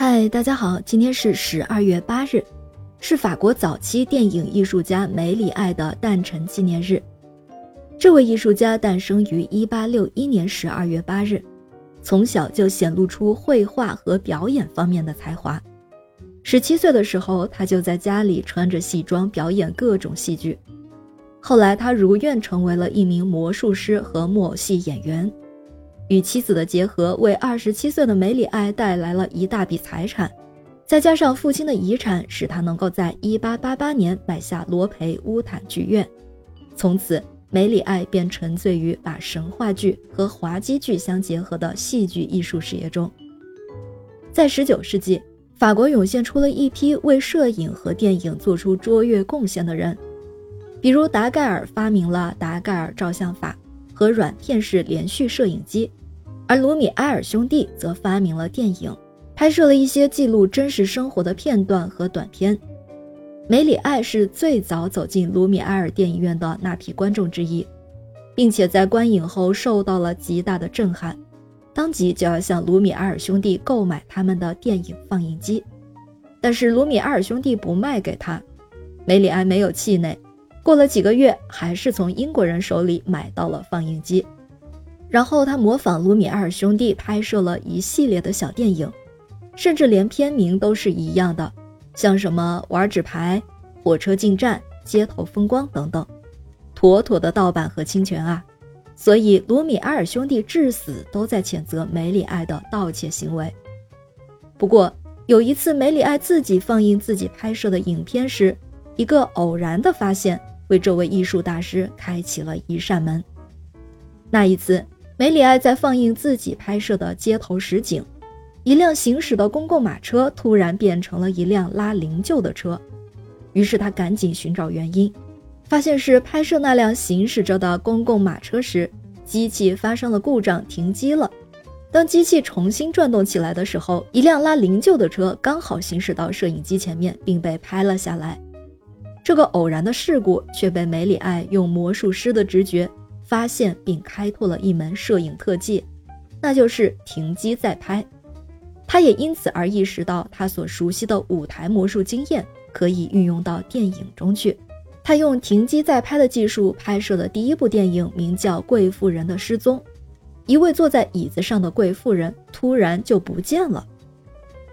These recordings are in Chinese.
嗨，大家好，今天是十二月八日，是法国早期电影艺术家梅里爱的诞辰纪念日。这位艺术家诞生于一八六一年十二月八日，从小就显露出绘画和表演方面的才华。十七岁的时候，他就在家里穿着戏装表演各种戏剧。后来，他如愿成为了一名魔术师和木偶戏演员。与妻子的结合，为二十七岁的梅里爱带来了一大笔财产，再加上父亲的遗产，使他能够在一八八八年买下罗培乌坦剧院。从此，梅里爱便沉醉于把神话剧和滑稽剧相结合的戏剧艺术事业中。在十九世纪，法国涌现出了一批为摄影和电影做出卓越贡献的人，比如达盖尔发明了达盖尔照相法和软片式连续摄影机。而卢米埃尔兄弟则发明了电影，拍摄了一些记录真实生活的片段和短片。梅里爱是最早走进卢米埃尔电影院的那批观众之一，并且在观影后受到了极大的震撼，当即就要向卢米埃尔兄弟购买他们的电影放映机。但是卢米埃尔兄弟不卖给他，梅里爱没有气馁，过了几个月，还是从英国人手里买到了放映机。然后他模仿卢米埃尔兄弟拍摄了一系列的小电影，甚至连片名都是一样的，像什么玩纸牌、火车进站、街头风光等等，妥妥的盗版和侵权啊！所以卢米埃尔兄弟至死都在谴责梅里爱的盗窃行为。不过有一次梅里爱自己放映自己拍摄的影片时，一个偶然的发现为这位艺术大师开启了一扇门。那一次。梅里爱在放映自己拍摄的街头实景，一辆行驶的公共马车突然变成了一辆拉灵柩的车，于是他赶紧寻找原因，发现是拍摄那辆行驶着的公共马车时，机器发生了故障停机了。当机器重新转动起来的时候，一辆拉灵柩的车刚好行驶到摄影机前面，并被拍了下来。这个偶然的事故却被梅里爱用魔术师的直觉。发现并开拓了一门摄影特技，那就是停机再拍。他也因此而意识到，他所熟悉的舞台魔术经验可以运用到电影中去。他用停机再拍的技术拍摄的第一部电影名叫《贵妇人的失踪》，一位坐在椅子上的贵妇人突然就不见了。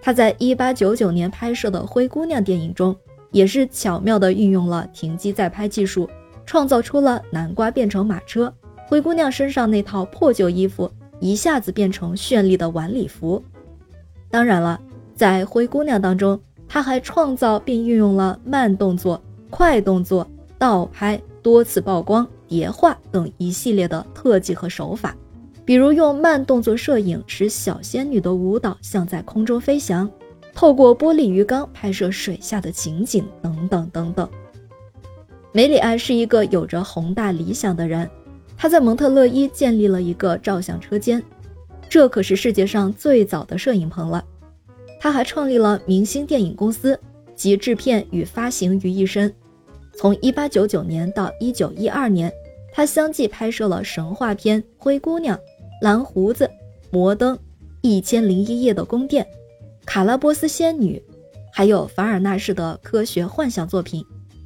他在1899年拍摄的《灰姑娘》电影中，也是巧妙地运用了停机再拍技术。创造出了南瓜变成马车，灰姑娘身上那套破旧衣服一下子变成绚丽的晚礼服。当然了，在灰姑娘当中，她还创造并运用了慢动作、快动作、倒拍、多次曝光、叠画等一系列的特技和手法，比如用慢动作摄影使小仙女的舞蹈像在空中飞翔，透过玻璃鱼缸拍摄水下的情景等等等等。梅里安是一个有着宏大理想的人，他在蒙特勒伊建立了一个照相车间，这可是世界上最早的摄影棚了。他还创立了明星电影公司，集制片与发行于一身。从1899年到1912年，他相继拍摄了神话片《灰姑娘》《蓝胡子》《摩登》《一千零一夜的宫殿》《卡拉波斯仙女》，还有凡尔纳式的科学幻想作品。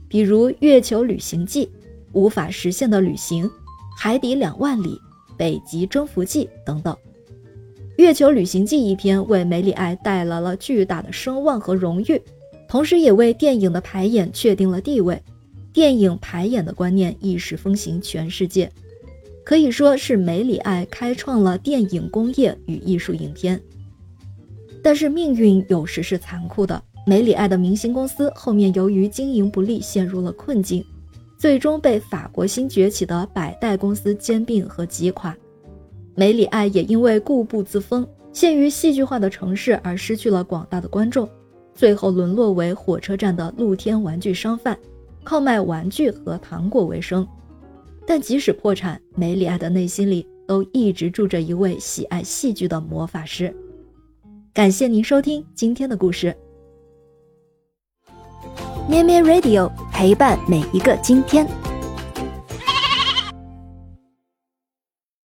比如《月球旅行记》《无法实现的旅行》《海底两万里》《北极征服记》等等，《月球旅行记》一篇为梅里爱带来了巨大的声望和荣誉，同时也为电影的排演确定了地位。电影排演的观念一时风行全世界，可以说是梅里爱开创了电影工业与艺术影片。但是命运有时是残酷的。梅里爱的明星公司后面由于经营不利陷入了困境，最终被法国新崛起的百代公司兼并和击垮。梅里爱也因为固步自封、陷于戏剧化的城市而失去了广大的观众，最后沦落为火车站的露天玩具商贩，靠卖玩具和糖果为生。但即使破产，梅里爱的内心里都一直住着一位喜爱戏剧的魔法师。感谢您收听今天的故事。咩咩 Radio 陪伴每一个今天。